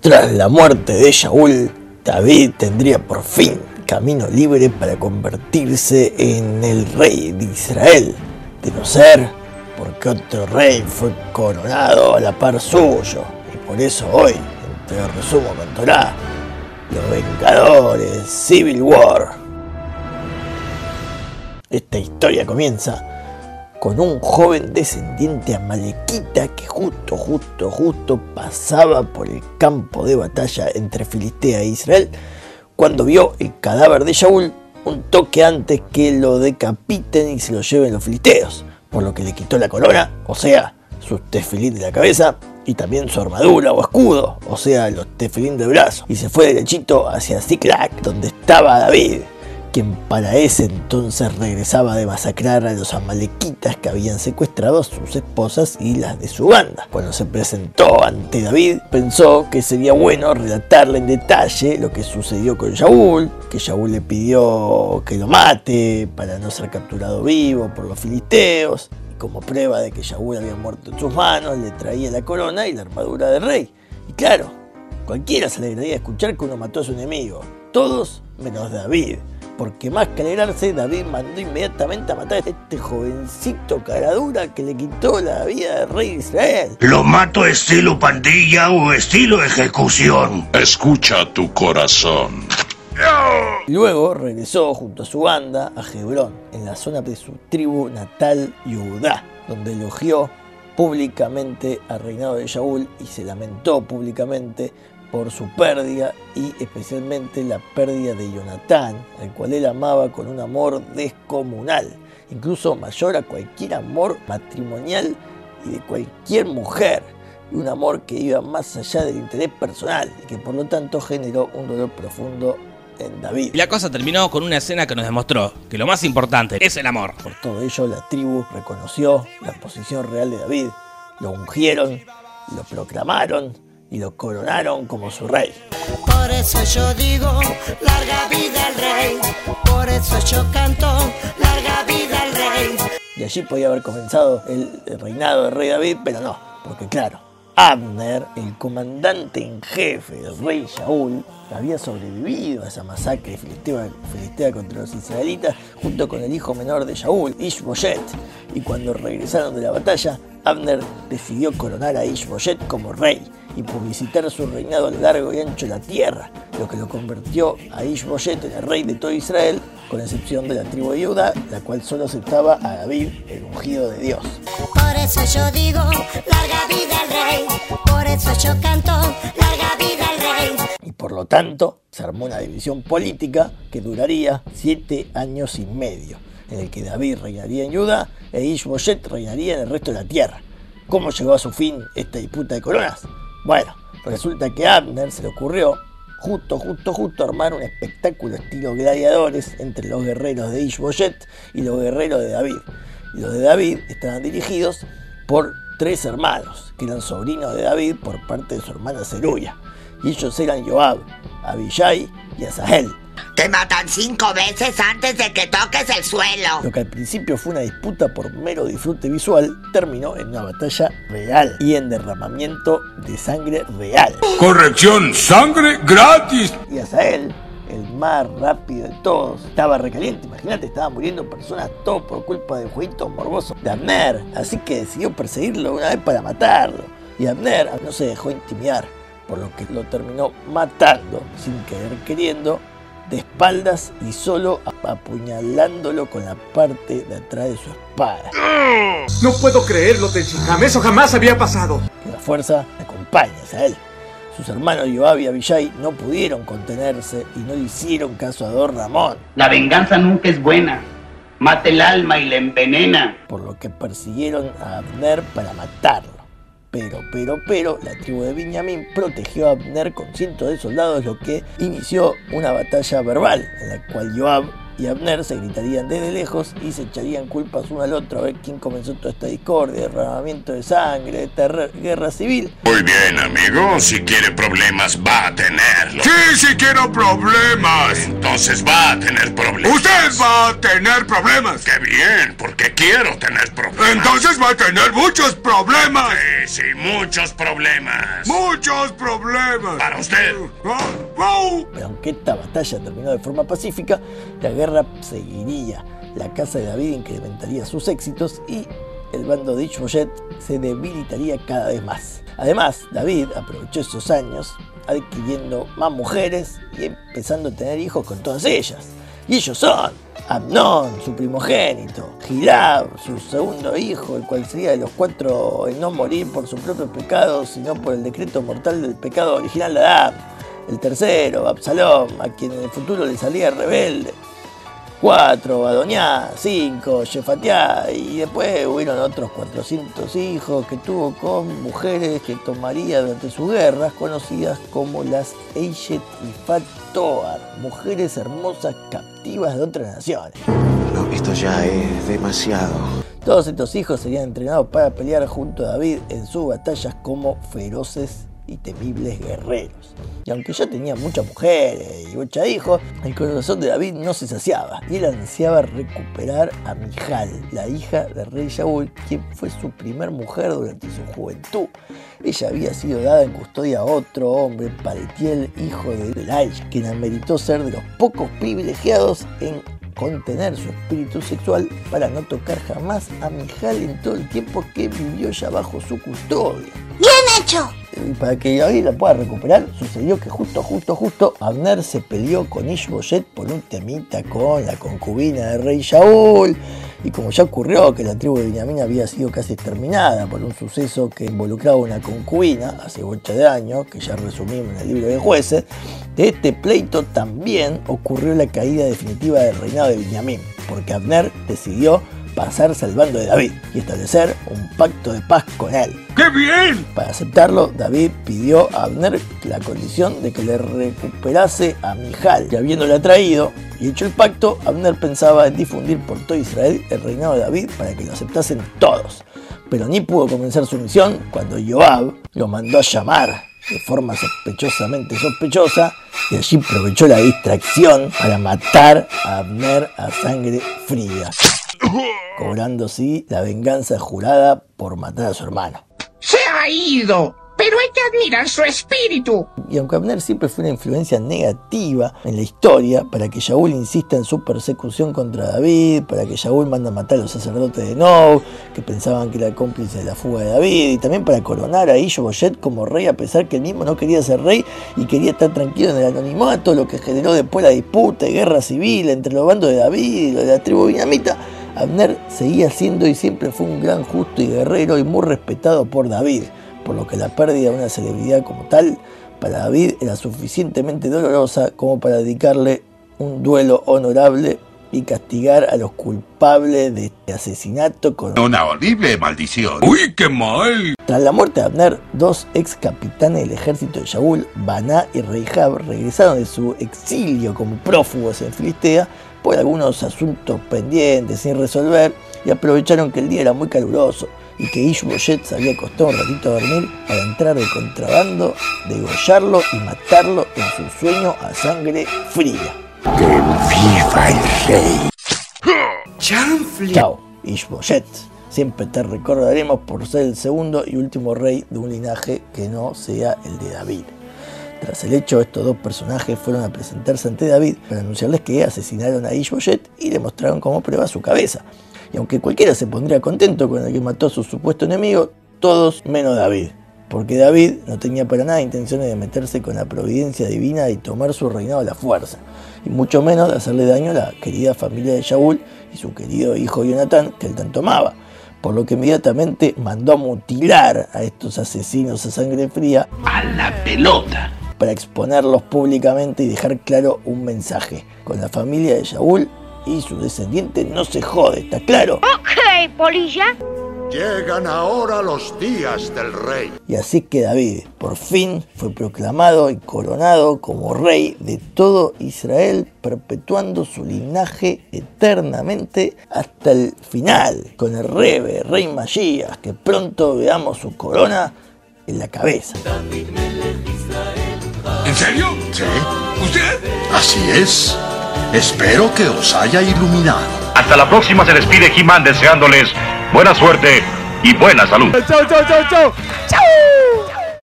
Tras la muerte de Shaul, David tendría por fin camino libre para convertirse en el rey de Israel, de no ser porque otro rey fue coronado a la par suyo. Y por eso hoy, entre resumo con Torah, los Vengadores Civil War. Esta historia comienza con un joven descendiente amalequita que justo, justo, justo pasaba por el campo de batalla entre Filistea e Israel cuando vio el cadáver de Shaul un toque antes que lo decapiten y se lo lleven los filisteos, por lo que le quitó la corona, o sea, sus tefilín de la cabeza y también su armadura o escudo, o sea, los tefilín de brazo, y se fue derechito hacia Ziklag, donde estaba David quien para ese entonces regresaba de masacrar a los amalequitas que habían secuestrado a sus esposas y las de su banda. Cuando se presentó ante David, pensó que sería bueno relatarle en detalle lo que sucedió con Shaul, que Shaul le pidió que lo mate para no ser capturado vivo por los filisteos, y como prueba de que Shaul había muerto en sus manos, le traía la corona y la armadura del rey. Y claro, cualquiera se alegraría escuchar que uno mató a su enemigo, todos menos David porque más que alegrarse, David mandó inmediatamente a matar a este jovencito caradura que le quitó la vida del rey de Israel. ¿Lo mato estilo pandilla o estilo ejecución? Escucha tu corazón. Luego regresó junto a su banda a Hebrón, en la zona de su tribu natal Judá, donde elogió públicamente al reinado de Shaul y se lamentó públicamente por su pérdida y especialmente la pérdida de Jonatán, al cual él amaba con un amor descomunal, incluso mayor a cualquier amor matrimonial y de cualquier mujer, un amor que iba más allá del interés personal y que por lo tanto generó un dolor profundo en David. Y la cosa terminó con una escena que nos demostró que lo más importante es el amor. Por todo ello, la tribu reconoció la posición real de David, lo ungieron, lo proclamaron y lo coronaron como su rey. Por eso yo digo, larga vida al rey. Por eso yo canto, larga vida al rey. Y allí podía haber comenzado el reinado del rey David, pero no, porque claro, Abner, el comandante en jefe del rey Shaul, había sobrevivido a esa masacre filistea, filistea contra los israelitas junto con el hijo menor de Shaul, Ishbosheth. Y cuando regresaron de la batalla, Abner decidió coronar a Ishbosheth como rey y publicitar su reinado a lo largo y ancho de la tierra, lo que lo convirtió a Ishbosheth en el rey de todo Israel, con excepción de la tribu de Judá, la cual solo aceptaba a David, el ungido de Dios. Por eso yo digo, larga vida al rey. Por eso yo canto, larga vida al rey. Y por lo tanto, se armó una división política que duraría siete años y medio, en el que David reinaría en Judá e Ishbosheth reinaría en el resto de la tierra. ¿Cómo llegó a su fin esta disputa de coronas? Bueno, resulta que a Abner se le ocurrió justo, justo, justo armar un espectáculo estilo gladiadores entre los guerreros de Ishbosheth y los guerreros de David. Y los de David estaban dirigidos por tres hermanos, que eran sobrinos de David por parte de su hermana Zeruya. Y ellos eran Joab, Abishai y Asahel. Te matan cinco veces antes de que toques el suelo. Lo que al principio fue una disputa por mero disfrute visual, terminó en una batalla real y en derramamiento de sangre real. Corrección, sangre gratis. Y Asael, el más rápido de todos, estaba recaliente. Imagínate, estaban muriendo personas todo por culpa del jueguito morboso de Abner. Así que decidió perseguirlo una vez para matarlo. Y Abner no se dejó intimidar, por lo que lo terminó matando sin querer queriendo de espaldas y solo apuñalándolo con la parte de atrás de su espada. No puedo creerlo, Tenshinhan. Eso jamás había pasado. Que la fuerza acompañe a él. Sus hermanos Joab y Abishai no pudieron contenerse y no le hicieron caso a Don Ramón, La venganza nunca es buena. Mata el alma y la envenena. por lo que persiguieron a Abner para matarlo. Pero, pero, pero, la tribu de Benjamín protegió a Abner con cientos de soldados, lo que inició una batalla verbal en la cual Joab y Abner se gritarían desde lejos y se echarían culpas uno al otro a ver quién comenzó toda esta discordia, derramamiento de sangre, terror, guerra civil. Muy bien, amigo. Si quiere problemas, va a tenerlos. Sí, sí quiero problemas. Entonces va a tener problemas. Usted va a tener problemas. ¡Qué bien! Porque quiero tener problemas. Entonces va a tener muchos problemas. Sí, sí, muchos problemas. Muchos problemas. Para usted. Pero aunque esta batalla terminó de forma pacífica, la guerra seguiría. La casa de David incrementaría sus éxitos y el bando de Ishbosheth se debilitaría cada vez más. Además, David aprovechó esos años adquiriendo más mujeres y empezando a tener hijos con todas ellas. Y ellos son Amnón, su primogénito, Gilab, su segundo hijo, el cual sería de los cuatro en no morir por su propio pecado, sino por el decreto mortal del pecado original de Adán. El tercero, Absalom, a quien en el futuro le salía rebelde. 4, Adoñá, 5, Shefatiá, y después hubieron otros 400 hijos que tuvo con mujeres que tomaría durante sus guerras, conocidas como las Eishet y Fatoar, mujeres hermosas captivas de otras naciones. No, esto ya es demasiado. Todos estos hijos serían entrenados para pelear junto a David en sus batallas como feroces y temibles guerreros. Y aunque ya tenía muchas mujeres y muchos hijos, el corazón de David no se saciaba y él ansiaba recuperar a Mijal, la hija del rey Shaul, quien fue su primer mujer durante su juventud. Ella había sido dada en custodia a otro hombre, Paletiel, hijo de Belay, quien ameritó ser de los pocos privilegiados en contener su espíritu sexual para no tocar jamás a Mijal en todo el tiempo que vivió ya bajo su custodia. Para que David la pueda recuperar, sucedió que justo, justo, justo, Abner se peleó con Ishbosheth por un temita con la concubina del rey Shaul. Y como ya ocurrió que la tribu de Benjamín había sido casi exterminada por un suceso que involucraba una concubina hace ocho de años, que ya resumimos en el libro de jueces, de este pleito también ocurrió la caída definitiva del reinado de Benjamín, porque Abner decidió pasarse al bando de David y establecer un pacto de paz con él. ¡Qué bien! Para aceptarlo, David pidió a Abner la condición de que le recuperase a Mijal. Y habiéndole traído y hecho el pacto, Abner pensaba en difundir por todo Israel el reinado de David para que lo aceptasen todos. Pero ni pudo comenzar su misión cuando Joab lo mandó a llamar de forma sospechosamente sospechosa y allí aprovechó la distracción para matar a Abner a sangre fría, cobrando así la venganza jurada por matar a su hermano. Se ha ido, pero hay que admirar su espíritu. Y aunque Abner siempre fue una influencia negativa en la historia, para que Shaul insista en su persecución contra David, para que Shaul manda a matar a los sacerdotes de Nob, que pensaban que era cómplice de la fuga de David, y también para coronar a Ishbosheth como rey, a pesar que él mismo no quería ser rey y quería estar tranquilo en el anonimato, lo que generó después la disputa y guerra civil entre los bandos de David y los de la tribu vietnamita. Abner seguía siendo y siempre fue un gran justo y guerrero y muy respetado por David, por lo que la pérdida de una celebridad como tal para David era suficientemente dolorosa como para dedicarle un duelo honorable y castigar a los culpables de este asesinato con Una horrible maldición. ¡Uy, qué mal! Tras la muerte de Abner, dos ex capitanes del ejército de Shaul, Baná y Reihab, regresaron de su exilio como prófugos en Filistea por algunos asuntos pendientes sin resolver y aprovecharon que el día era muy caluroso y que Ishbosheth se había acostado un ratito a dormir para entrar de contrabando, degollarlo y matarlo en su sueño a sangre fría. ¡Que viva el rey! Chao, Ishbosheth. Siempre te recordaremos por ser el segundo y último rey de un linaje que no sea el de David. Tras el hecho, estos dos personajes fueron a presentarse ante David para anunciarles que asesinaron a Ishbosheth y le mostraron como prueba su cabeza. Y aunque cualquiera se pondría contento con el que mató a su supuesto enemigo, todos menos David. Porque David no tenía para nada intenciones de meterse con la providencia divina y tomar su reinado a la fuerza, y mucho menos de hacerle daño a la querida familia de Shaul y su querido hijo Jonatán, que él tanto amaba, por lo que inmediatamente mandó a mutilar a estos asesinos a sangre fría A la pelota. Para exponerlos públicamente y dejar claro un mensaje. Con la familia de Shaul y su descendiente no se jode, ¿está claro? Ok, polilla. Llegan ahora los días del rey. Y así que David por fin fue proclamado y coronado como rey de todo Israel, perpetuando su linaje eternamente hasta el final, con el rebe, rey Magías, que pronto veamos su corona en la cabeza. ¿En serio? ¿Sí? ¿Usted? Así es. Espero que os haya iluminado. Hasta la próxima se despide He-Man deseándoles buena suerte y buena salud. ¡Chau, chau, chau, chau! ¡Chau!